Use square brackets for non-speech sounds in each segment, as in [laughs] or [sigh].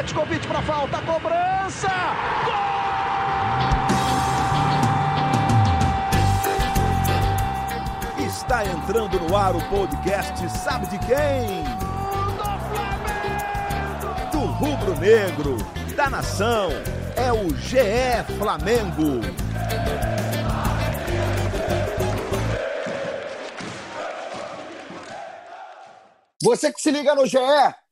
Petkovic para falta, cobrança! Gol! Está entrando no ar o podcast Sabe de quem? Do rubro negro, da nação, é o GE Flamengo. Você que se liga no GE,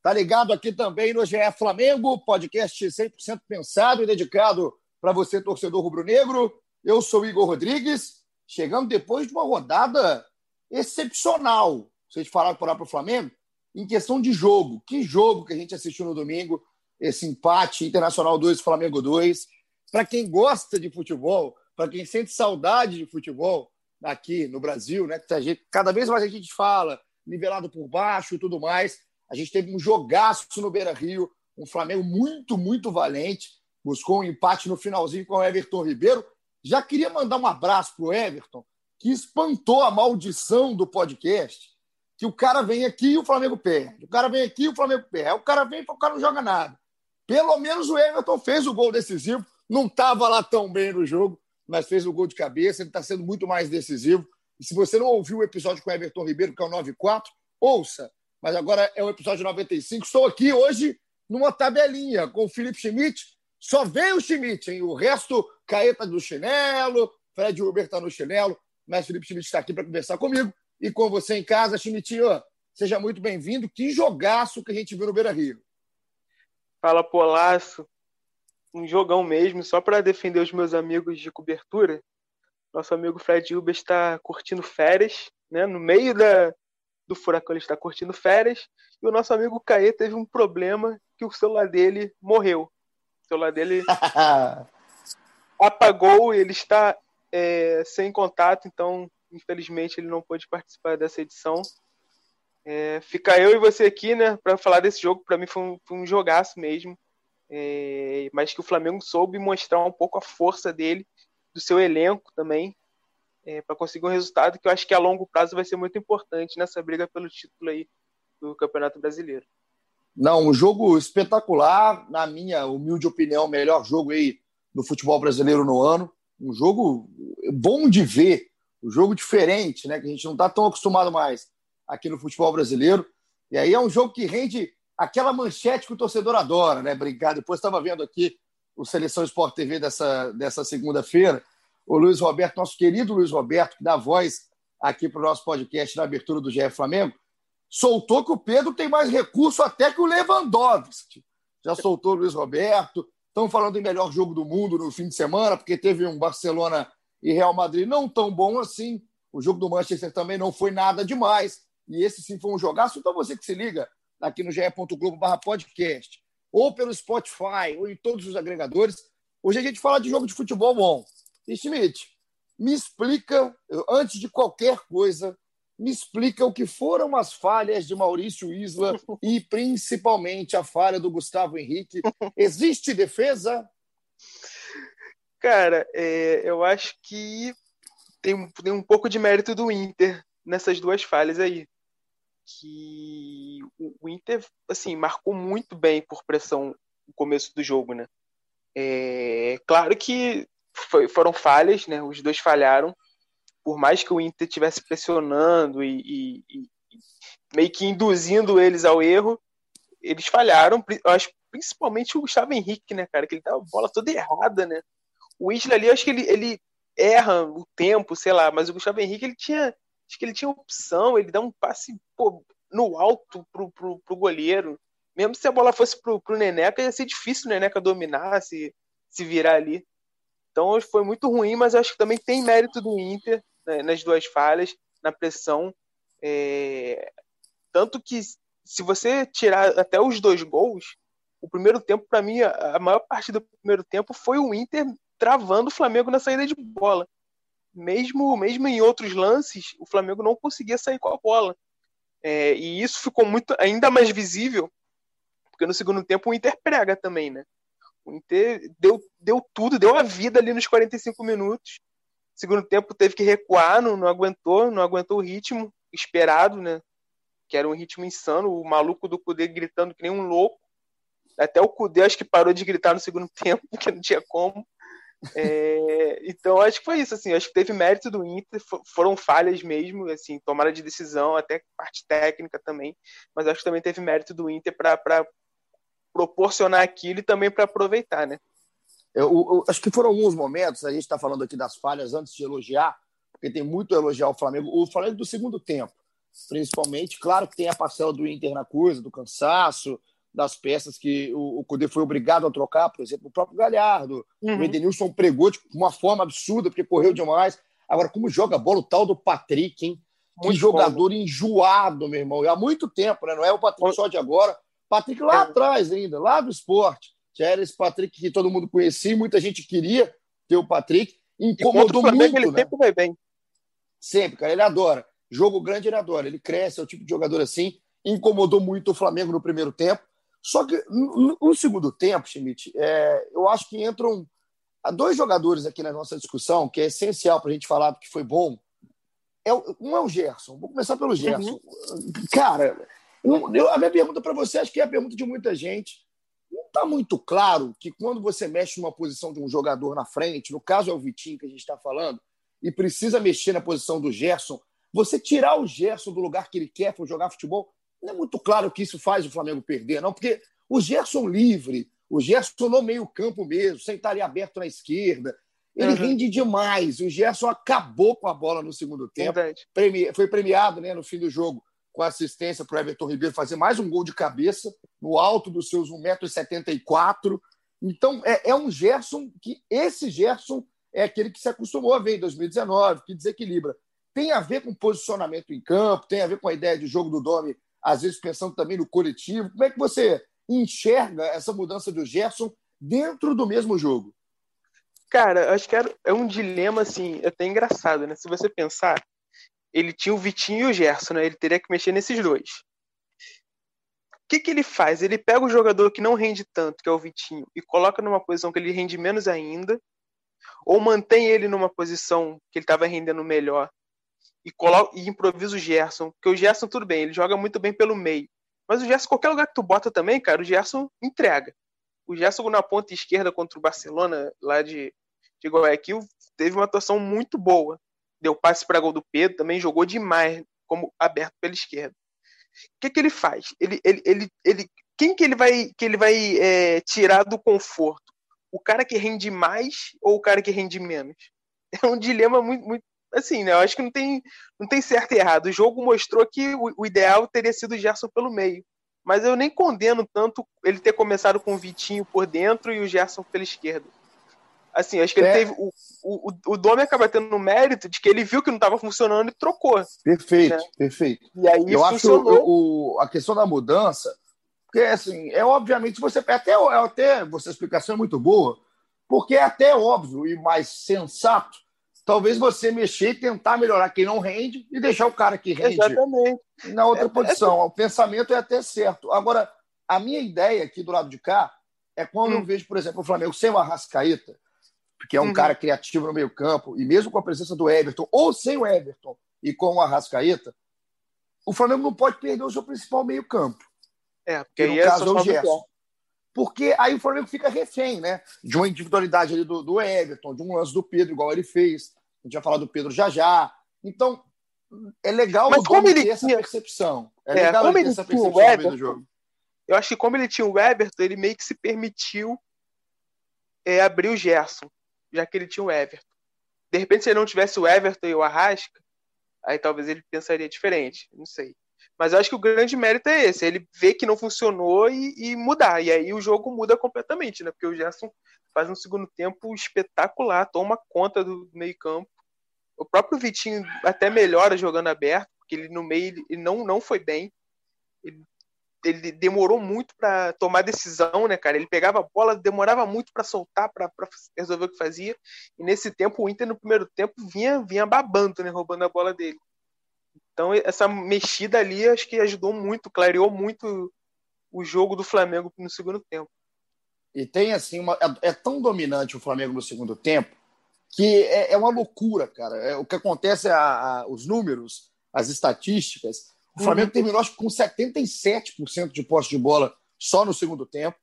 tá ligado aqui também no GE Flamengo, podcast 100% pensado e dedicado para você, torcedor rubro-negro. Eu sou Igor Rodrigues, chegando depois de uma rodada excepcional. Vocês falaram por lá para o Flamengo, em questão de jogo. Que jogo que a gente assistiu no domingo, esse empate Internacional 2, Flamengo 2. Para quem gosta de futebol, para quem sente saudade de futebol aqui no Brasil, né? Que cada vez mais a gente fala nivelado por baixo e tudo mais. A gente teve um jogaço no Beira Rio, um Flamengo muito, muito valente. Buscou um empate no finalzinho com o Everton Ribeiro. Já queria mandar um abraço para o Everton, que espantou a maldição do podcast. Que o cara vem aqui e o Flamengo perde. O cara vem aqui e o Flamengo perde. O cara vem e o cara não joga nada. Pelo menos o Everton fez o gol decisivo. Não estava lá tão bem no jogo, mas fez o gol de cabeça. Ele está sendo muito mais decisivo. E se você não ouviu o episódio com o Everton Ribeiro, que é o 94, ouça. Mas agora é o episódio 95. Estou aqui hoje numa tabelinha com o Felipe Schmidt. Só vem o Schmidt, hein? O resto, Caeta do chinelo, Fred Uber está no chinelo, mas Felipe Schmidt está aqui para conversar comigo e com você em casa. Schmidt, seja muito bem-vindo. Que jogaço que a gente viu no Beira Rio. Fala, Polaço. Um jogão mesmo, só para defender os meus amigos de cobertura. Nosso amigo Fred Uber está curtindo férias, né? No meio da, do furacão ele está curtindo férias. E o nosso amigo Caê teve um problema que o celular dele morreu. O celular dele [laughs] apagou e ele está é, sem contato, então infelizmente ele não pôde participar dessa edição. É, fica eu e você aqui, né, para falar desse jogo. Para mim foi um, foi um jogaço mesmo, é, mas que o Flamengo soube mostrar um pouco a força dele do seu elenco também, é, para conseguir um resultado que eu acho que a longo prazo vai ser muito importante nessa briga pelo título aí do Campeonato Brasileiro. Não, um jogo espetacular, na minha humilde opinião, o melhor jogo aí do futebol brasileiro no ano. Um jogo bom de ver, um jogo diferente, né? Que a gente não está tão acostumado mais aqui no futebol brasileiro. E aí é um jogo que rende aquela manchete que o torcedor adora, né? Brincar. Depois estava vendo aqui o Seleção Sport TV dessa, dessa segunda-feira, o Luiz Roberto, nosso querido Luiz Roberto, que dá voz aqui para o nosso podcast na abertura do GE Flamengo, soltou que o Pedro tem mais recurso até que o Lewandowski. Já soltou o Luiz Roberto. Estão falando em melhor jogo do mundo no fim de semana, porque teve um Barcelona e Real Madrid não tão bom assim. O jogo do Manchester também não foi nada demais. E esse sim foi um jogaço. Então você que se liga aqui no ge.globo/podcast ou pelo Spotify, ou em todos os agregadores. Hoje a gente fala de jogo de futebol bom. Schmidt, me explica, antes de qualquer coisa, me explica o que foram as falhas de Maurício Isla e principalmente a falha do Gustavo Henrique. Existe defesa? Cara, é, eu acho que tem, tem um pouco de mérito do Inter nessas duas falhas aí que o Inter assim marcou muito bem por pressão no começo do jogo, né? É, claro que foi, foram falhas, né? Os dois falharam. Por mais que o Inter estivesse pressionando e, e, e, meio que induzindo eles ao erro, eles falharam. Eu acho principalmente o Gustavo Henrique, né, cara? Que ele dá a bola toda errada, né? O Isla ali, eu acho que ele, ele erra o tempo, sei lá, mas o Gustavo Henrique ele tinha acho que ele tinha opção, ele dá um passe pô, no alto pro, pro, pro goleiro. Mesmo se a bola fosse pro, pro Neneca, ia ser difícil o Neneca dominar, se, se virar ali. Então foi muito ruim, mas acho que também tem mérito do Inter né, nas duas falhas, na pressão. É... Tanto que se você tirar até os dois gols, o primeiro tempo, para mim, a maior parte do primeiro tempo foi o Inter travando o Flamengo na saída de bola mesmo, mesmo em outros lances, o Flamengo não conseguia sair com a bola. É, e isso ficou muito ainda mais visível, porque no segundo tempo o Inter prega também, né? O Inter deu, deu tudo, deu a vida ali nos 45 minutos. Segundo tempo teve que recuar, não, não aguentou, não aguentou o ritmo esperado, né? Que era um ritmo insano, o maluco do poder gritando que nem um louco. Até o Cudê acho que parou de gritar no segundo [laughs] tempo, porque não tinha como. É, então acho que foi isso, assim, acho que teve mérito do Inter, foram falhas mesmo, assim, tomada de decisão, até parte técnica também, mas acho que também teve mérito do Inter para proporcionar aquilo e também para aproveitar, né? Eu, eu, acho que foram alguns momentos, a gente está falando aqui das falhas antes de elogiar, porque tem muito a elogiar o Flamengo, o Flamengo do segundo tempo, principalmente, claro que tem a parcela do Inter na coisa, do cansaço, das peças que o, o Cudê foi obrigado a trocar, por exemplo, o próprio Galhardo. Uhum. O Edenilson pregou de uma forma absurda, porque correu demais. Agora, como joga a bola, o tal do Patrick, hein? Muito que jogador bom. enjoado, meu irmão. E há muito tempo, né? Não é o Patrick só de agora. Patrick lá é. atrás ainda, lá do esporte. Já era esse Patrick que todo mundo conhecia, muita gente queria ter o Patrick. Incomodou muito, ele né? sempre vai bem. Sempre, cara. Ele adora. Jogo grande ele adora. Ele cresce, é o tipo de jogador assim. Incomodou muito o Flamengo no primeiro tempo. Só que no, no segundo tempo, Schmidt, é, eu acho que entram dois jogadores aqui na nossa discussão, que é essencial para a gente falar do que foi bom. É, um é o Gerson. Vou começar pelo Gerson. Uhum. Cara, eu, a minha pergunta para você, acho que é a pergunta de muita gente. Não está muito claro que quando você mexe numa posição de um jogador na frente, no caso é o Vitinho que a gente está falando, e precisa mexer na posição do Gerson, você tirar o Gerson do lugar que ele quer for jogar futebol, não é muito claro que isso faz o Flamengo perder, não, porque o Gerson livre, o Gerson no meio-campo mesmo, sem estar ali aberto na esquerda, ele uhum. rende demais. O Gerson acabou com a bola no segundo tempo. Premi... Foi premiado né, no fim do jogo com assistência para o Everton Ribeiro fazer mais um gol de cabeça, no alto dos seus 1,74m. Então, é, é um Gerson que esse Gerson é aquele que se acostumou a ver em 2019, que desequilibra. Tem a ver com posicionamento em campo, tem a ver com a ideia de jogo do Domi às vezes pensando também no coletivo. Como é que você enxerga essa mudança do Gerson dentro do mesmo jogo? Cara, acho que é um dilema, assim, até engraçado, né? Se você pensar, ele tinha o Vitinho e o Gerson, né? Ele teria que mexer nesses dois. O que, que ele faz? Ele pega o jogador que não rende tanto, que é o Vitinho, e coloca numa posição que ele rende menos ainda, ou mantém ele numa posição que ele estava rendendo melhor e, coloca, e improvisa o Gerson. Porque o Gerson, tudo bem, ele joga muito bem pelo meio. Mas o Gerson, qualquer lugar que tu bota também, cara, o Gerson entrega. O Gerson na ponta esquerda contra o Barcelona, lá de, de Guayaquil, teve uma atuação muito boa. Deu passe para gol do Pedro, também jogou demais, como aberto pela esquerda. O que, que ele faz? Ele, ele, ele, ele, quem que ele vai, que ele vai é, tirar do conforto? O cara que rende mais ou o cara que rende menos? É um dilema muito, muito, assim, né? Eu acho que não tem, não tem certo e errado. O jogo mostrou que o, o ideal teria sido o Gerson pelo meio. Mas eu nem condeno tanto ele ter começado com o Vitinho por dentro e o Gerson pela esquerda. Assim, acho que ele é. teve. O, o, o Domi acaba tendo o mérito de que ele viu que não estava funcionando e trocou. Perfeito, né? perfeito. E aí eu funcionou. acho o, a questão da mudança, porque assim, é obviamente você. Até, até você explicação é muito boa, porque é até óbvio e mais sensato talvez você mexer e tentar melhorar quem não rende e deixar o cara que rende Exatamente. na outra é, posição. É... O pensamento é até certo. Agora, a minha ideia aqui do lado de cá é quando hum. eu vejo, por exemplo, o Flamengo sem o Arrascaeta, que é um uhum. cara criativo no meio-campo, e mesmo com a presença do Everton, ou sem o Everton e com o Arrascaeta, o Flamengo não pode perder o seu principal meio-campo. É, porque que no caso é o Gerson porque aí o Flamengo fica refém, né? De uma individualidade ali do, do Everton, de um lance do Pedro, igual ele fez. A gente vai falar do Pedro já já. Então, é legal Mas como ele ter essa percepção. É, é legal como ele, ter essa percepção Everton, do jogo. Eu acho que como ele tinha o Everton, ele meio que se permitiu é, abrir o Gerson, já que ele tinha o Everton. De repente, se ele não tivesse o Everton e o Arrasca, aí talvez ele pensaria diferente. Não sei. Mas eu acho que o grande mérito é esse, ele ver que não funcionou e, e, mudar. E aí o jogo muda completamente, né? Porque o Gerson faz um segundo tempo espetacular, toma conta do meio campo. O próprio Vitinho até melhora jogando aberto, porque ele no meio ele não, não foi bem. Ele, ele demorou muito para tomar decisão, né, cara? Ele pegava a bola, demorava muito para soltar, para resolver o que fazia. E nesse tempo, o Inter no primeiro tempo vinha, vinha babando, né? Roubando a bola dele. Então, essa mexida ali acho que ajudou muito, clareou muito o jogo do Flamengo no segundo tempo. E tem assim, uma, é, é tão dominante o Flamengo no segundo tempo que é, é uma loucura, cara. É, o que acontece, a, os números, as estatísticas. O Flamengo uhum. terminou acho, com 77% de posse de bola só no segundo tempo.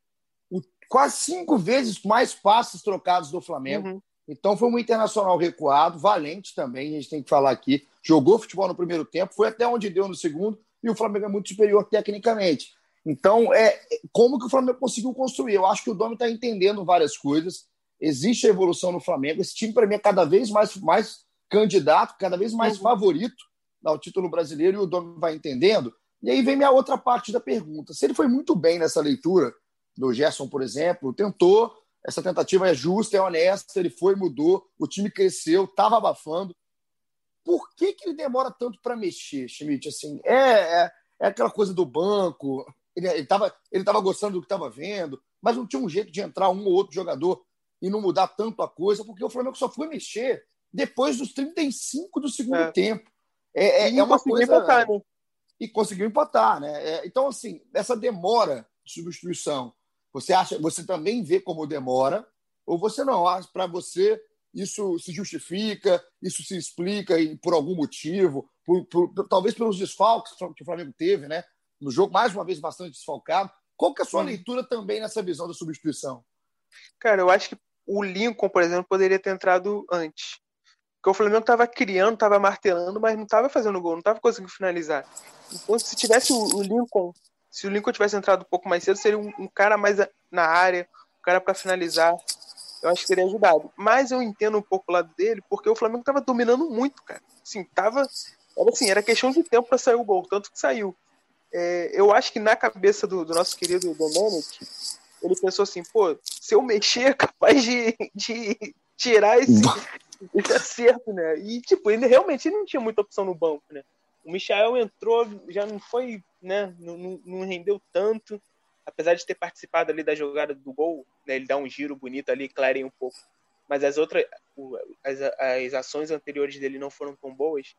quase cinco vezes mais passes trocados do Flamengo. Uhum. Então foi um internacional recuado, valente também, a gente tem que falar aqui. Jogou futebol no primeiro tempo, foi até onde deu no segundo, e o Flamengo é muito superior tecnicamente. Então, é como que o Flamengo conseguiu construir? Eu acho que o Domi está entendendo várias coisas. Existe a evolução no Flamengo. Esse time, para mim, é cada vez mais, mais candidato, cada vez mais uhum. favorito ao título brasileiro, e o Domi vai entendendo. E aí vem minha outra parte da pergunta. Se ele foi muito bem nessa leitura do Gerson, por exemplo, tentou, essa tentativa é justa, é honesta, ele foi, mudou, o time cresceu, estava abafando. Por que, que ele demora tanto para mexer, Schmidt? Assim, é, é, é, aquela coisa do banco, ele estava ele tava gostando do que estava vendo, mas não tinha um jeito de entrar um ou outro jogador e não mudar tanto a coisa, porque o Flamengo só foi mexer depois dos 35 do segundo é. tempo. É, é, é uma coisa. Empatar, né? E conseguiu empatar, né? É, então, assim, essa demora de substituição você acha, você também vê como demora, ou você não acha para você isso se justifica, isso se explica e por algum motivo, por, por, talvez pelos desfalques que o Flamengo teve, né? No jogo, mais uma vez, bastante desfalcado. Qual que é a sua leitura também nessa visão da substituição? Cara, eu acho que o Lincoln, por exemplo, poderia ter entrado antes. Porque o Flamengo estava criando, estava martelando, mas não estava fazendo gol, não estava conseguindo finalizar. Então, se tivesse o Lincoln se o Lincoln tivesse entrado um pouco mais cedo, seria um, um cara mais na área, um cara para finalizar. Eu acho que teria ajudado. Mas eu entendo um pouco o lado dele, porque o Flamengo estava dominando muito, cara. Assim, tava. Era assim, era questão de tempo para sair o gol, tanto que saiu. É, eu acho que na cabeça do, do nosso querido Domenic, ele pensou assim, pô, se eu mexer, é [laughs] capaz de, de tirar esse, esse acerto, né? E, tipo, ele realmente não tinha muita opção no banco, né? O Michael entrou, já não foi, né? Não, não, rendeu tanto, apesar de ter participado ali da jogada do gol, né? Ele dá um giro bonito ali, clareia um pouco. Mas as outras, as, as ações anteriores dele não foram tão boas.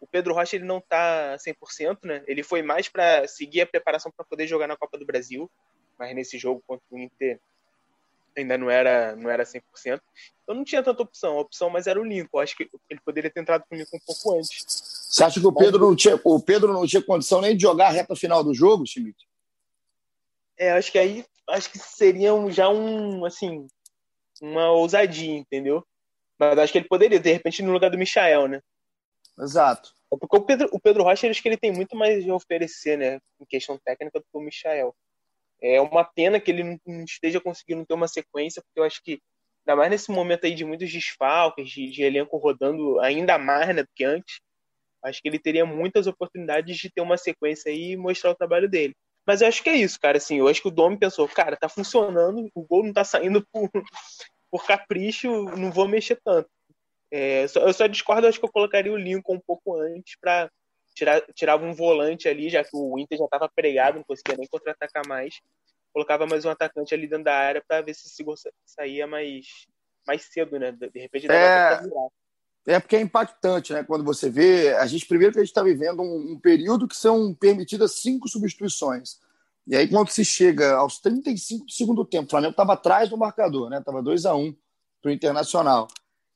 O Pedro Rocha ele não tá 100%, né? Ele foi mais para seguir a preparação para poder jogar na Copa do Brasil, mas nesse jogo contra o Inter ainda não era, não era 100%. Então não tinha tanta opção. A opção mais era o Lincoln. Acho que ele poderia ter entrado com o Lincoln um pouco antes. Você acha que o Pedro não tinha, o Pedro não tinha condição nem de jogar a reta final do jogo, Schmidt? É, acho que aí acho que seria um, já um assim uma ousadia, entendeu? Mas acho que ele poderia, de repente, no lugar do Michael, né? Exato. Porque o Pedro, o Pedro Rocha, acho que ele tem muito mais a oferecer, né? Em questão técnica do que o Michael. É uma pena que ele não esteja conseguindo ter uma sequência, porque eu acho que, ainda mais nesse momento aí de muitos desfalques, de, de elenco rodando ainda mais né, do que antes, acho que ele teria muitas oportunidades de ter uma sequência e mostrar o trabalho dele. Mas eu acho que é isso, cara. Assim, eu acho que o Domi pensou, cara, tá funcionando, o gol não tá saindo por, [laughs] por capricho, não vou mexer tanto. É, eu só discordo, acho que eu colocaria o Lincoln um pouco antes para tirava um volante ali, já que o Inter já estava pregado, não conseguia nem contra-atacar mais. Colocava mais um atacante ali dentro da área para ver se o saía mais, mais cedo, né? De repente dava é... virar. É porque é impactante, né? Quando você vê. A gente, primeiro, que a gente está vivendo um, um, período que são permitidas cinco substituições. E aí, quando se chega aos 35 do segundo tempo, o Flamengo estava atrás do marcador, né? Estava 2 a 1 um para o Internacional.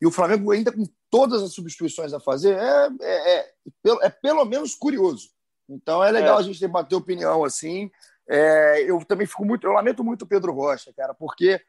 E o Flamengo ainda com todas as substituições a fazer é, é, é, é pelo menos curioso. Então é legal é. a gente debater opinião assim. É, eu também fico muito, eu lamento muito o Pedro Rocha, cara, porque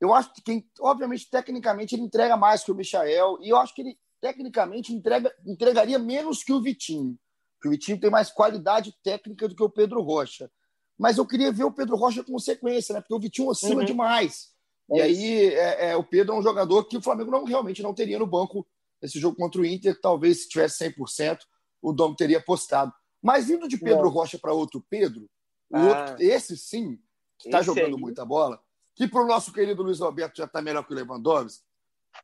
eu acho que quem, obviamente, tecnicamente ele entrega mais que o Michael e eu acho que ele tecnicamente entrega, entregaria menos que o Vitinho. Que o Vitinho tem mais qualidade técnica do que o Pedro Rocha. Mas eu queria ver o Pedro Rocha com sequência, né? Porque o Vitinho oscila uhum. demais. É e aí, é, é, o Pedro é um jogador que o Flamengo não, realmente não teria no banco nesse jogo contra o Inter. Talvez se tivesse 100%, o Dom teria postado. Mas vindo de Pedro não. Rocha para outro Pedro, ah, outro, esse sim, que está jogando aí. muita bola, que para o nosso querido Luiz Alberto já está melhor que o Lewandowski,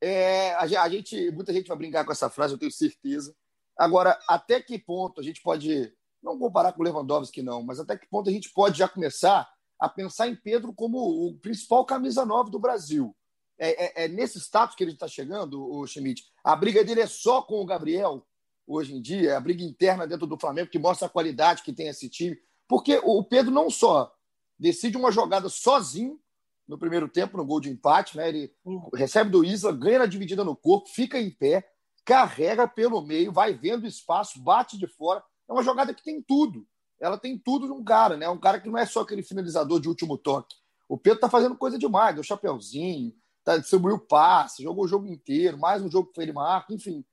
é, a, gente, muita gente vai brincar com essa frase, eu tenho certeza. Agora, até que ponto a gente pode, não comparar com o Lewandowski, não, mas até que ponto a gente pode já começar a pensar em Pedro como o principal camisa 9 do Brasil. É, é, é nesse status que ele está chegando, o Schmidt. A briga dele é só com o Gabriel, hoje em dia, é a briga interna dentro do Flamengo, que mostra a qualidade que tem esse time. Porque o Pedro não só decide uma jogada sozinho no primeiro tempo, no gol de empate, né? ele recebe do Isla, ganha na dividida no corpo, fica em pé, carrega pelo meio, vai vendo espaço, bate de fora. É uma jogada que tem tudo ela tem tudo num cara, né? Um cara que não é só aquele finalizador de último toque. O Pedro tá fazendo coisa demais, deu chapeuzinho, tá, distribuiu passe, jogou o jogo inteiro, mais um jogo que ele marca, enfim.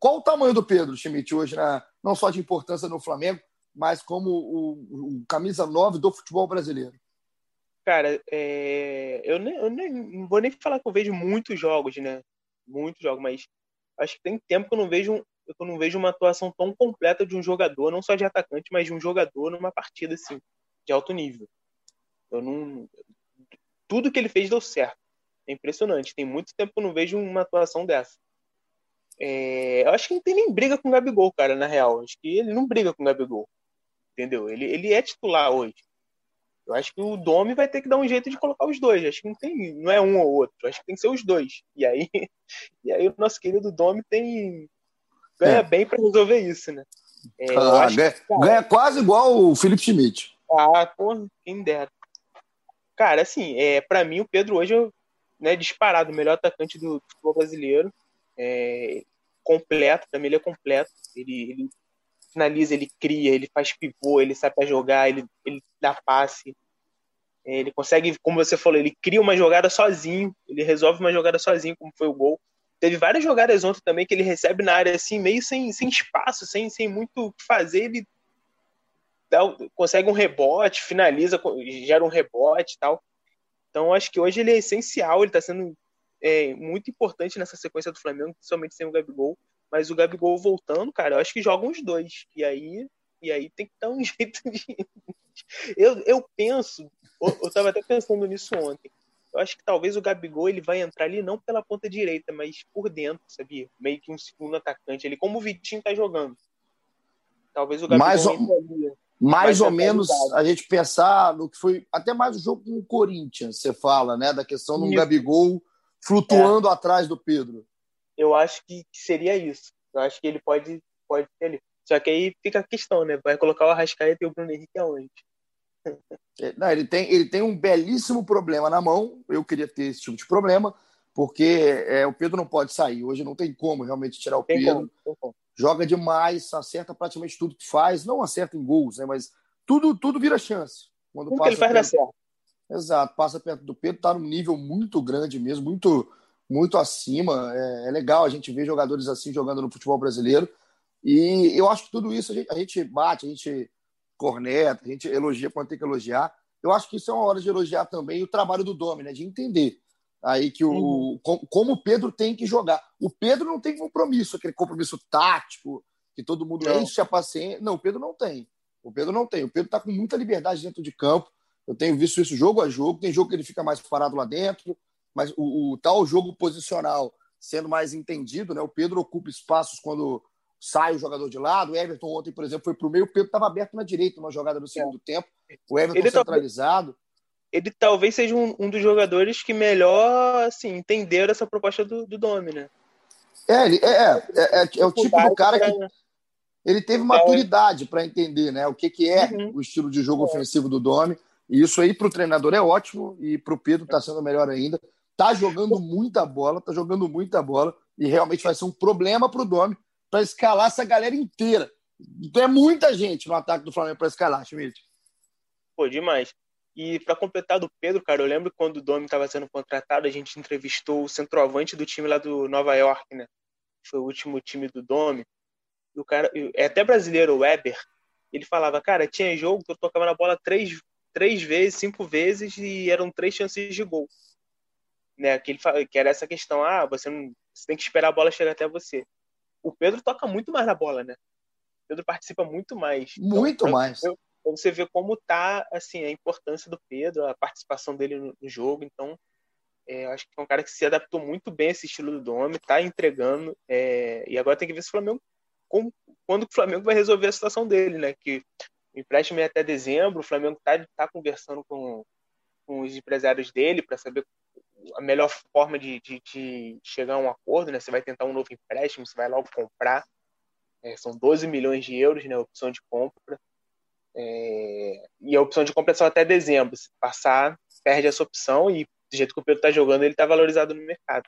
Qual o tamanho do Pedro Schmidt hoje, né? não só de importância no Flamengo, mas como o, o camisa 9 do futebol brasileiro? Cara, é... eu, nem, eu nem, não vou nem falar que eu vejo muitos jogos, né? Muitos jogos, mas acho que tem tempo que eu não vejo eu não vejo uma atuação tão completa de um jogador, não só de atacante, mas de um jogador numa partida assim, de alto nível. Eu não tudo que ele fez deu certo. É impressionante. Tem muito tempo que eu não vejo uma atuação dessa. É, eu acho que não tem nem briga com o Gabigol, cara, na real. Acho que ele não briga com o Gabigol. Entendeu? Ele, ele é titular hoje. Eu acho que o Domi vai ter que dar um jeito de colocar os dois. Acho que não tem, não é um ou outro. Acho que tem que ser os dois. E aí, [laughs] e aí o nosso querido Domi tem ganha é. bem para resolver isso, né? É, ah, ganha, que, cara, ganha, quase igual o Felipe Schmidt. Ah, porra, quem dera. Cara, assim, é, para mim o Pedro hoje né, disparado o melhor atacante do futebol brasileiro. É, completo, mim ele é completo. Ele, ele finaliza, ele cria, ele faz pivô, ele sabe para jogar, ele, ele dá passe. É, ele consegue, como você falou, ele cria uma jogada sozinho, ele resolve uma jogada sozinho, como foi o gol. Teve várias jogadas ontem também que ele recebe na área assim, meio sem, sem espaço, sem, sem muito o que fazer, ele dá, consegue um rebote, finaliza, gera um rebote e tal. Então acho que hoje ele é essencial, ele está sendo é, muito importante nessa sequência do Flamengo, principalmente sem o Gabigol. Mas o Gabigol voltando, cara, eu acho que jogam os dois. E aí, e aí tem que dar um [laughs] jeito de. eu, eu penso, eu, eu tava até pensando nisso ontem. Eu acho que talvez o Gabigol ele vai entrar ali não pela ponta direita, mas por dentro, sabia? Meio que um segundo atacante ali, como o Vitinho tá jogando. Talvez o Gabigol mais ou, mais ou menos a gente pensar no que foi até mais o jogo com o Corinthians, você fala, né? Da questão do Gabigol flutuando é. atrás do Pedro eu acho que, seria isso. Eu acho que ele pode, pode ter ali. Só que aí fica a questão, né? Vai colocar o Arrascaeta e o Bruno Henrique aonde? É, não, ele, tem, ele tem um belíssimo problema na mão. Eu queria ter esse tipo de problema, porque é, o Pedro não pode sair. Hoje não tem como realmente tirar o tem Pedro. Como, como. Joga demais, acerta praticamente tudo que faz. Não acerta em gols, né? Mas tudo, tudo vira chance. Quando tudo que ele faz dá certo. Exato, passa perto do Pedro, tá num nível muito grande mesmo, muito muito acima. É, é, legal a gente ver jogadores assim jogando no futebol brasileiro. E eu acho que tudo isso a gente, a gente bate, a gente corneta, a gente elogia quando tem que elogiar. Eu acho que isso é uma hora de elogiar também o trabalho do Domi, né? De entender aí que o uhum. como, o Pedro tem que jogar. O Pedro não tem compromisso, aquele compromisso tático que todo mundo não. enche a paciência. Não, o Pedro não tem. O Pedro não tem. O Pedro está com muita liberdade dentro de campo. Eu tenho visto isso jogo a jogo. Tem jogo que ele fica mais parado lá dentro mas o, o, tal jogo posicional sendo mais entendido, né? O Pedro ocupa espaços quando sai o jogador de lado. O Everton ontem, por exemplo, foi para o meio, o Pedro estava aberto na direita numa jogada do segundo é. tempo. O Everton ele centralizado. Talvez, ele talvez seja um, um, dos jogadores que melhor assim, entenderam essa proposta do, do Domi, né? É, ele, é, é, é, é, é o tipo do cara que ele teve maturidade para entender né, o que, que é uhum. o estilo de jogo é. ofensivo do Domi. E isso aí para o treinador é ótimo e para o Pedro está sendo melhor ainda tá jogando muita bola, tá jogando muita bola e realmente vai ser um problema para o Domi para escalar essa galera inteira. Então é muita gente no ataque do Flamengo para escalar, Schmidt. Pô, demais. E para completar do Pedro, cara, eu lembro quando o Domi estava sendo contratado, a gente entrevistou o centroavante do time lá do Nova York, né? Foi o último time do Domi. E o cara, é até brasileiro, o Weber. Ele falava, cara, tinha jogo que eu tocava na bola três, três vezes, cinco vezes e eram três chances de gol né? Que, ele, que era essa questão, ah, você, não, você tem que esperar a bola chegar até você. O Pedro toca muito mais na bola, né? O Pedro participa muito mais. Muito então, mais. Eu, você vê como tá assim a importância do Pedro, a participação dele no, no jogo. Então, é, acho que é um cara que se adaptou muito bem a esse estilo do Dome, tá entregando. É, e agora tem que ver se o Flamengo como, quando o Flamengo vai resolver a situação dele, né? Que o empréstimo é até dezembro, o Flamengo tá, tá conversando com, com os empresários dele para saber a melhor forma de, de, de, chegar a um acordo, né? Você vai tentar um novo empréstimo, você vai logo comprar. É, são 12 milhões de euros, né? Opção de compra. É, e a opção de compra é só até dezembro. Se passar, perde essa opção e do jeito que o Pedro está jogando, ele está valorizado no mercado.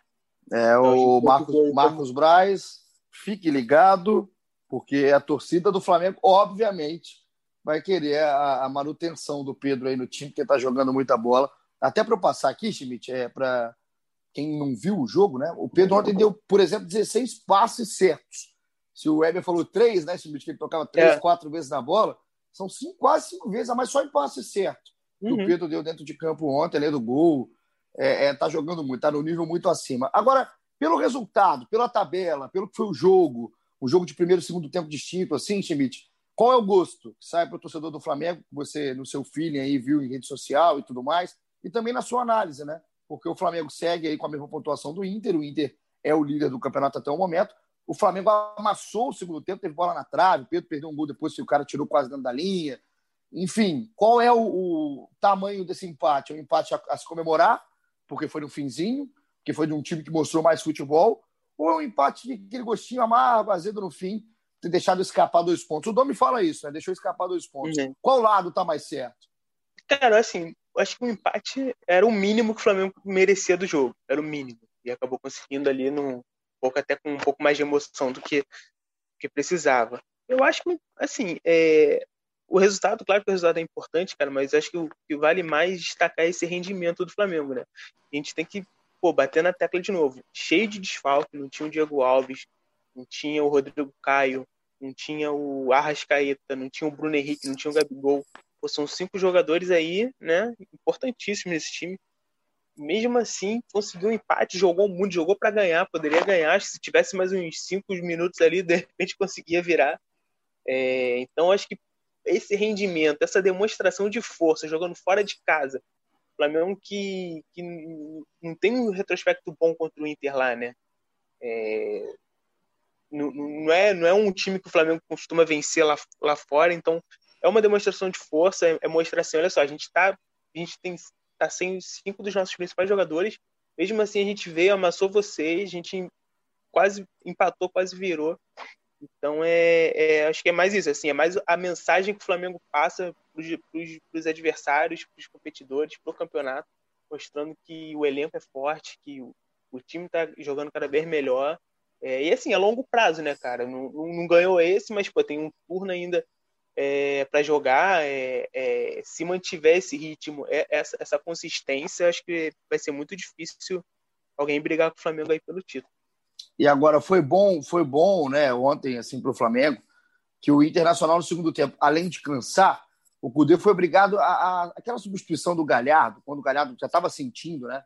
É, então, o Marcos, Marcos Braz, fique ligado, porque a torcida do Flamengo, obviamente, vai querer a, a manutenção do Pedro aí no time, porque está jogando muita bola Até para eu passar aqui, Schmidt, é para quem não viu o jogo, né? O Pedro ontem deu, por exemplo, 16 passes certos. Se o Weber falou três, né, Schmidt, que ele tocava três, é. quatro vezes na bola, são cinco, quase cinco vezes, mas só em passe certo. Uhum. O Pedro deu dentro de campo ontem, além do gol. É, é, tá jogando muito, tá no nível muito acima. Agora, pelo resultado, pela tabela, pelo que foi o jogo, o jogo de primeiro e segundo tempo distinto, assim, Schmidt, qual é o gosto que sai para o torcedor do Flamengo, que você, no seu feeling aí, viu em rede social e tudo mais, e também na sua análise, né? Porque o Flamengo segue aí com a mesma pontuação do Inter, o Inter é o líder do campeonato até o momento. O Flamengo amassou o segundo tempo, teve bola na trave, o Pedro perdeu um gol depois que o cara tirou quase dentro da linha. Enfim, qual é o, o tamanho desse empate? É um empate a, a se comemorar, porque foi no finzinho, que foi de um time que mostrou mais futebol, ou é um empate de aquele gostinho amargo, azedo no fim, ter deixado escapar dois pontos? O Domi fala isso, né? Deixou escapar dois pontos. Uhum. Qual lado tá mais certo? Cara, assim, eu acho que o empate era o mínimo que o Flamengo merecia do jogo. Era o mínimo. E acabou conseguindo ali num pouco até com um pouco mais de emoção do que, que precisava. Eu acho que, assim, é, o resultado, claro que o resultado é importante, cara, mas acho que o que vale mais destacar é esse rendimento do Flamengo, né? A gente tem que pô, bater na tecla de novo. Cheio de desfalque, não tinha o Diego Alves, não tinha o Rodrigo Caio, não tinha o Arrascaeta, não tinha o Bruno Henrique, não tinha o Gabigol. Pô, são cinco jogadores aí, né, importantíssimos nesse time. Mesmo assim, conseguiu um empate, jogou muito, jogou para ganhar, poderia ganhar. Se tivesse mais uns cinco minutos ali, de repente conseguia virar. É, então, acho que esse rendimento, essa demonstração de força, jogando fora de casa, Flamengo que, que não tem um retrospecto bom contra o Inter lá, né? É, não, não, é, não é um time que o Flamengo costuma vencer lá, lá fora, então é uma demonstração de força, é, é mostrar assim, olha só, a gente tá, a gente tem tá sem cinco dos nossos principais jogadores, mesmo assim a gente veio, amassou vocês, a gente quase empatou, quase virou. Então é, é, acho que é mais isso, assim, é mais a mensagem que o Flamengo passa para os adversários, para os competidores, para o campeonato, mostrando que o elenco é forte, que o, o time está jogando cada vez melhor. É, e assim, a longo prazo, né, cara? Não, não ganhou esse, mas pô, tem um turno ainda é, para jogar. É, é, se mantiver esse ritmo, é, essa, essa consistência, acho que vai ser muito difícil alguém brigar com o Flamengo aí pelo título. E agora foi bom, foi bom, né, ontem assim para o Flamengo, que o Internacional no segundo tempo, além de cansar, o Cudê foi obrigado a, a, aquela substituição do Galhardo, quando o Galhardo já estava sentindo, né?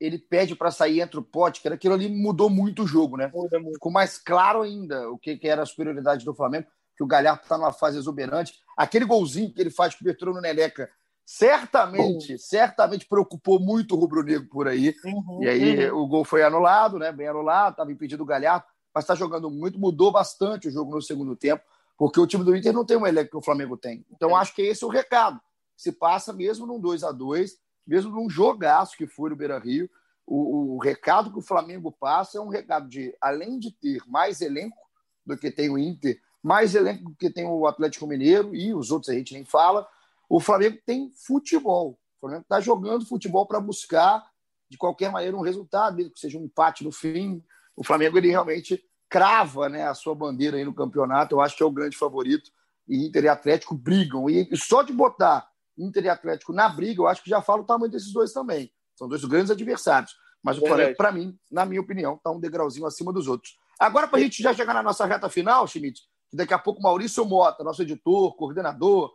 Ele pede para sair entre o pote, que aquilo ali mudou muito o jogo, né? Ficou mais claro ainda o que, que era a superioridade do Flamengo, que o Galhardo está numa fase exuberante. Aquele golzinho que ele faz cobertura no Neleca certamente, Bom. certamente preocupou muito o rubro-negro por aí. Uhum, e aí uhum. o gol foi anulado, né? Bem anulado, estava impedido o Galhardo, mas está jogando muito, mudou bastante o jogo no segundo tempo, porque o time do Inter não tem o elenco que o Flamengo tem. Então é. acho que esse é o recado. Se passa mesmo num 2 a 2 mesmo num jogaço que foi no Beira Rio. O, o recado que o Flamengo passa é um recado de, além de ter mais elenco do que tem o Inter, mais elenco do que tem o Atlético Mineiro e os outros a gente nem fala, o Flamengo tem futebol. O Flamengo está jogando futebol para buscar, de qualquer maneira, um resultado, mesmo que seja um empate no fim. O Flamengo ele realmente crava né, a sua bandeira aí no campeonato. Eu acho que é o grande favorito. E Inter e Atlético brigam. E só de botar Inter e Atlético na briga, eu acho que já fala o tamanho desses dois também. São dois grandes adversários. Mas o Flamengo, para mim, na minha opinião, está um degrauzinho acima dos outros. Agora, para a gente já chegar na nossa reta final, Schmidt, daqui a pouco Maurício Mota, nosso editor, coordenador,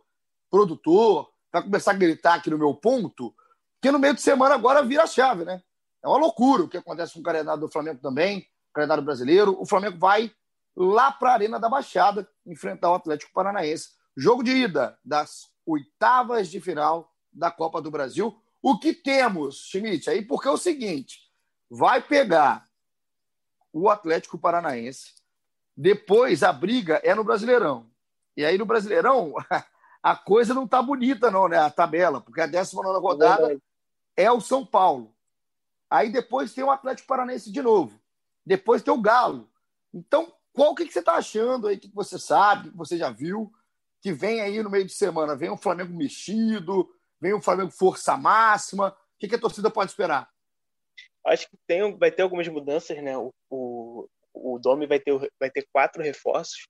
produtor, vai começar a gritar aqui no meu ponto, que no meio de semana agora vira a chave, né? É uma loucura o que acontece com o calendário do Flamengo também, calendário brasileiro. O Flamengo vai lá para a Arena da Baixada enfrentar o Atlético Paranaense. Jogo de ida das oitavas de final da Copa do Brasil. O que temos, Schmidt, aí, porque é o seguinte: vai pegar o Atlético Paranaense, depois a briga é no Brasileirão. E aí no Brasileirão [laughs] a coisa não está bonita, não, né? A tabela, porque a 19 rodada é, é o São Paulo. Aí depois tem o Atlético Paranense de novo. Depois tem o Galo. Então, qual que, que você está achando aí? O que você sabe, o que você já viu? Que vem aí no meio de semana? Vem o Flamengo mexido, vem o Flamengo força máxima. O que, que a torcida pode esperar? Acho que tem, vai ter algumas mudanças, né? O, o, o Domi vai ter, vai ter quatro reforços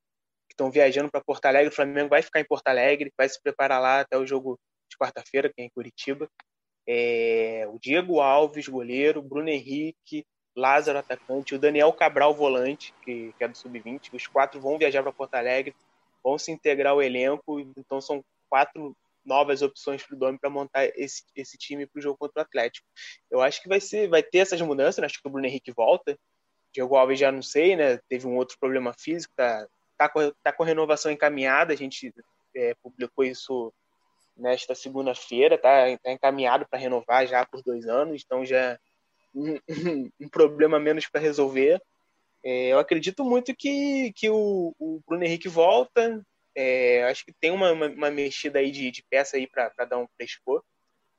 estão viajando para Porto Alegre. O Flamengo vai ficar em Porto Alegre, vai se preparar lá até o jogo de quarta-feira, que é em Curitiba. é, o Diego Alves, goleiro, Bruno Henrique, Lázaro, atacante, o Daniel Cabral, volante, que, que é do Sub-20. Os quatro vão viajar para Porto Alegre, vão se integrar ao elenco, então são quatro novas opções para o Domi para montar esse, esse time para o jogo contra o Atlético. Eu acho que vai ser, vai ter essas mudanças, né? acho que o Bruno Henrique volta, Diego Alves já não sei, né? Teve um outro problema físico, tá, tá, com, tá com renovação encaminhada, a gente é, publicou isso nesta segunda-feira, tá, tá encaminhado para renovar já por dois anos, então já um, [laughs] um problema menos para resolver. É, eu acredito muito que, que o, o Bruno Henrique volta. É, acho que tem uma, uma, uma, mexida aí de, de peça aí para dar um frescor.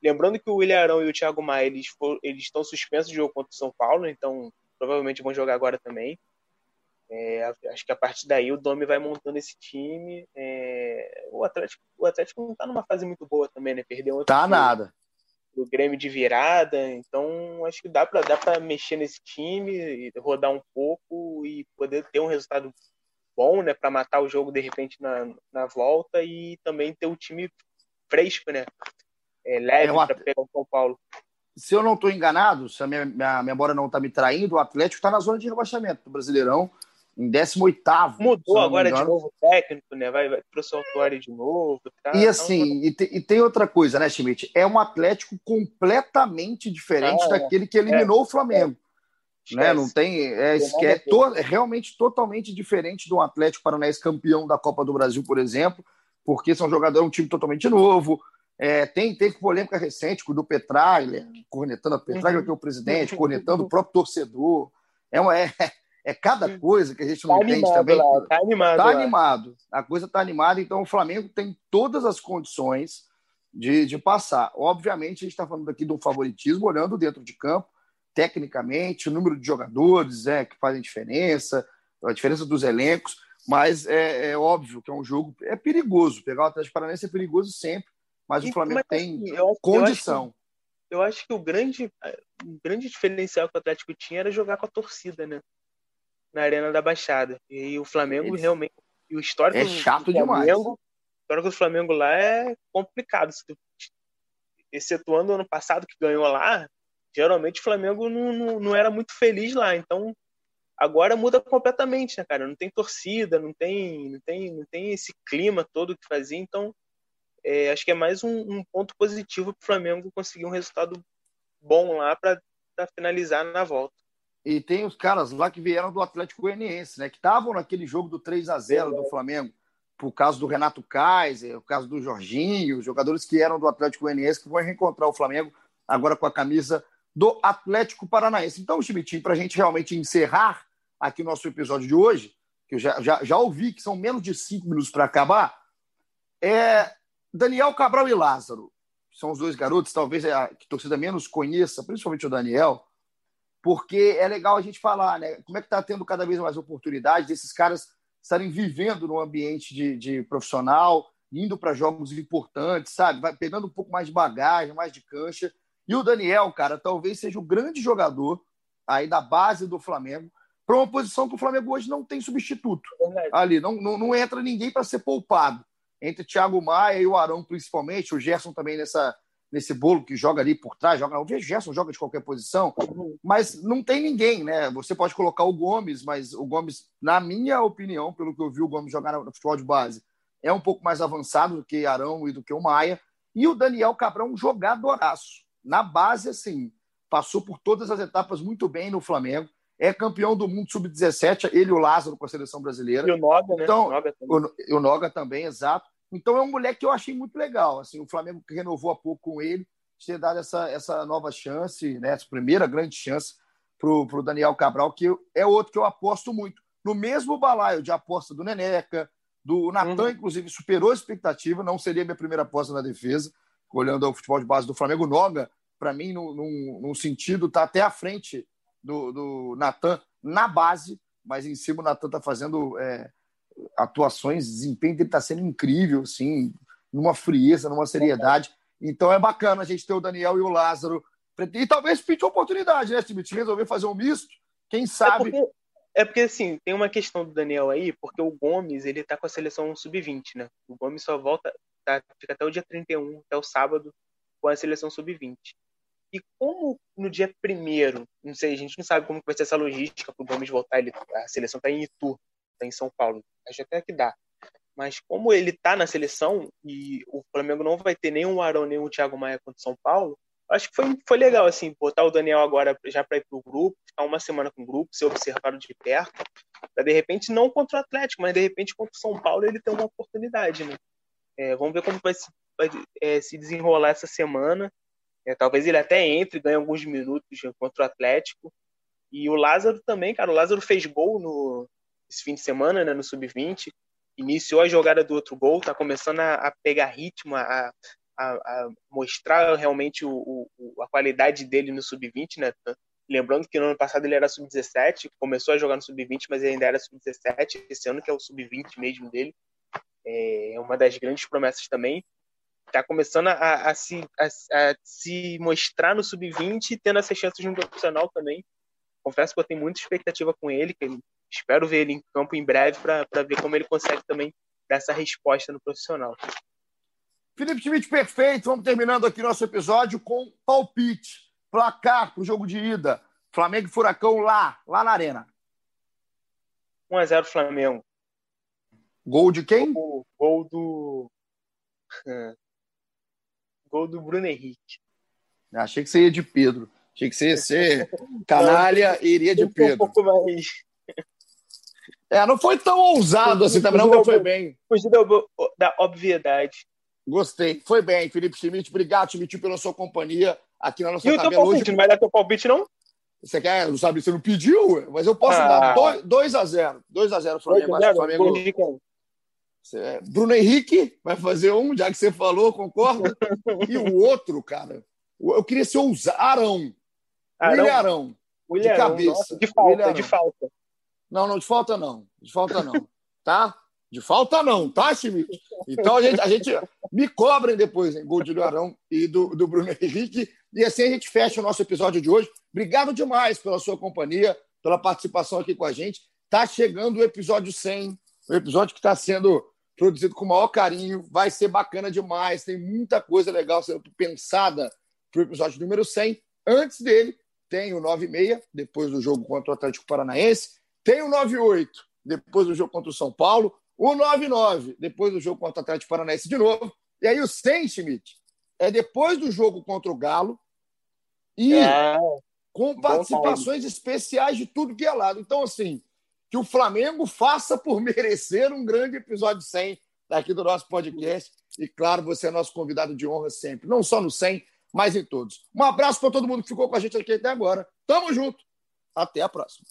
Lembrando que o William Arão e o Thiago Maia eles, for, eles estão suspensos de jogo contra o São Paulo, então provavelmente vão jogar agora também. É, acho que a partir daí o Domi vai montando esse time. É, o, Atlético, o Atlético não está numa fase muito boa também, né? Perdeu outro Tá nada. O Grêmio de virada, então acho que dá para dá para mexer nesse time, rodar um pouco e poder ter um resultado bom, né, para matar o jogo de repente na, na volta e também ter o time fresco, né? É, leve é, para pegar o São Paulo se eu não estou enganado, se a minha, minha memória não está me traindo, o Atlético está na zona de rebaixamento do Brasileirão, em 18 Mudou agora de novo o técnico, né? Vai, vai pro Santuário de novo. Tá? E assim, e, te, e, tem outra coisa, né, Schmidt? É um Atlético completamente diferente ah, daquele que eliminou é, o Flamengo. É. Né? Não tem. É, é, to, é realmente totalmente diferente do Atlético Paranaense campeão da Copa do Brasil, por exemplo, porque são jogadores, um time totalmente novo, é, tem, teve polêmica recente com o do Petraglia, cornetando a Petraglia, uhum. que é o presidente, cornetando o próprio torcedor. É, uma, é, é cada coisa que a gente não tá entende também. Lá, tá animado. Tá lá. animado. A coisa tá animada, então o Flamengo tem todas as condições de, de passar. Obviamente, a gente está falando aqui do favoritismo, olhando dentro de campo, tecnicamente, o número de jogadores é, que fazem diferença, a diferença dos elencos, mas é, é óbvio que é um jogo é perigoso. Pegar o Atlético Paranaense é perigoso sempre mas o Flamengo mas, tem assim, eu, condição. Eu acho, eu acho, que o grande, o grande diferencial que o Atlético tinha era jogar com a torcida, né? Na Arena da Baixada. E o Flamengo realmente. E o histórico é chato do Flamengo, demais. O histórico do Flamengo lá é complicado. Excetuando o ano passado que ganhou lá, geralmente o Flamengo não, não, não era muito feliz lá. Então, agora muda completamente, né, cara? Não tem torcida, não tem, não tem, não tem esse clima todo que fazia. Então, é, acho que é mais um, um ponto positivo para o Flamengo conseguir um resultado bom lá para finalizar na volta. E tem os caras lá que vieram do Atlético Goianiense, né? Que estavam naquele jogo do 3 a 0 do Flamengo, por causa do Renato Kaiser, o caso do Jorginho, jogadores que eram do Atlético Goianiense que vão reencontrar o Flamengo agora com a camisa do Atlético Paranaense. Então, Chimitinho, para a gente realmente encerrar aqui o nosso episódio de hoje, que eu já, já, já ouvi que são menos de cinco minutos para acabar, é Daniel Cabral e Lázaro são os dois garotos, talvez a que a torcida menos conheça, principalmente o Daniel, porque é legal a gente falar, né? Como é que está tendo cada vez mais oportunidade desses caras estarem vivendo no ambiente de, de profissional, indo para jogos importantes, sabe? Vai pegando um pouco mais de bagagem, mais de cancha. E o Daniel, cara, talvez seja o grande jogador aí da base do Flamengo, para uma posição que o Flamengo hoje não tem substituto. Ali, não, não, não entra ninguém para ser poupado entre Thiago Maia e o Arão, principalmente, o Gerson também nessa, nesse bolo que joga ali por trás, joga, o Gerson joga de qualquer posição, mas não tem ninguém, né? Você pode colocar o Gomes, mas o Gomes, na minha opinião, pelo que eu vi o Gomes jogar no futebol de base, é um pouco mais avançado do que Arão e do que o Maia. E o Daniel Cabrão, jogadoraço. Na base, assim, passou por todas as etapas muito bem no Flamengo. É campeão do mundo sub-17, ele e o Lázaro com a seleção brasileira. E o Noga, né? Então, o Noga também. O, o Noga também, exato. Então é um moleque que eu achei muito legal. Assim, o Flamengo renovou há pouco com ele, ter dado essa, essa nova chance, né, essa primeira grande chance para o Daniel Cabral, que é outro que eu aposto muito. No mesmo balaio de aposta do Neneca, do Natan, uhum. inclusive, superou a expectativa, não seria minha primeira aposta na defesa, olhando o futebol de base do Flamengo. Noga, para mim, num, num, num sentido, está até à frente do, do Natan na base, mas em cima o Natan está fazendo é, atuações, desempenho dele está sendo incrível, assim, numa frieza, numa seriedade. Então é bacana a gente ter o Daniel e o Lázaro. E talvez pinte oportunidade, né, Timite? Resolver fazer um misto, quem sabe. É porque, é porque, assim, tem uma questão do Daniel aí, porque o Gomes, ele tá com a seleção sub-20, né? O Gomes só volta, tá, fica até o dia 31, até o sábado, com a seleção sub-20. E como no dia primeiro, não sei, a gente não sabe como vai ser essa logística para o Gomes voltar, ele, a seleção está em Itu, está em São Paulo, acho até que dá. Mas como ele está na seleção e o Flamengo não vai ter nem o Arão nem o Thiago Maia contra o São Paulo, acho que foi, foi legal, assim, botar o Daniel agora já para ir para o grupo, ficar uma semana com o grupo, ser observado de perto, para de repente, não contra o Atlético, mas de repente contra o São Paulo ele ter uma oportunidade, né? É, vamos ver como vai se, vai, é, se desenrolar essa semana. É, talvez ele até entre, ganhe alguns minutos contra o Atlético. E o Lázaro também, cara, o Lázaro fez gol no esse fim de semana, né, no sub-20, iniciou a jogada do outro gol, tá começando a, a pegar ritmo, a, a, a mostrar realmente o, o, a qualidade dele no sub-20, né? Lembrando que no ano passado ele era sub-17, começou a jogar no sub-20, mas ainda era sub-17, esse ano que é o sub-20 mesmo dele. É uma das grandes promessas também. Está começando a, a, se, a, a, se mostrar no sub-20 tendo essas chances no profissional também. Confesso que eu tenho muita expectativa com ele, que espero ver ele em campo em breve para ver como ele consegue também dar essa resposta no profissional. Felipe Schmidt, perfeito. Vamos terminando aqui nosso episódio com palpite. Placar para o jogo de ida. Flamengo e Furacão lá, lá na Arena. 1x0 Flamengo. Gol de quem? Gol, gol do. Gol do Bruno Henrique. Achei que você ia de Pedro. Achei que você ia ser [laughs] canalha e iria de Pedro. Um pouco mais. É, não foi tão ousado assim também, não, foi bem. Fugiu da obviedade. Gostei. Foi bem, Felipe Schmidt. Obrigado, Schmidt, pela sua companhia aqui na nossa e tabela hoje. Não vai dar teu palpite, não? Você quer? Não sabe, você não pediu, mas eu posso ah. dar 2x0. 2x0 Flamengo. 2 Flamengo. É, Bruno Henrique vai fazer um, já que você falou, concorda? e o outro, cara, eu queria ser ousado. Arão. Arão. William Arão. William de cabeça. Nossa, de falta, de falta. Não, não, de falta não. De falta não. tá? De falta não, tá, Schmidt? Então a gente, a gente me cobrem depois, hein? Gol de Arão e do, do Bruno Henrique. E assim a gente fecha o nosso episódio de hoje. Obrigado demais pela sua companhia, pela participação aqui com a gente. Tá chegando o episódio 100, o episódio que está sendo produzido com o maior carinho. Vai ser bacana demais. Tem muita coisa legal sendo pensada para o episódio número 100. Antes dele, tem o 96, depois do jogo contra o Atlético Paranaense. Tem o 98, depois do jogo contra o São Paulo. O 99, depois do jogo contra o Atlético Paranaense de novo. E aí o 100, Schmidt, é depois do jogo contra o Galo e é, com participações especiais de tudo que é lado. Então, assim, que o Flamengo faça por [laughs] merecer um grande episódio 100 daqui do nosso podcast. E, claro, você é nosso convidado de honra sempre, não só no 100, mas em todos. Um abraço para todo mundo que ficou com a gente aqui até agora. Tamo junto. Até a próxima.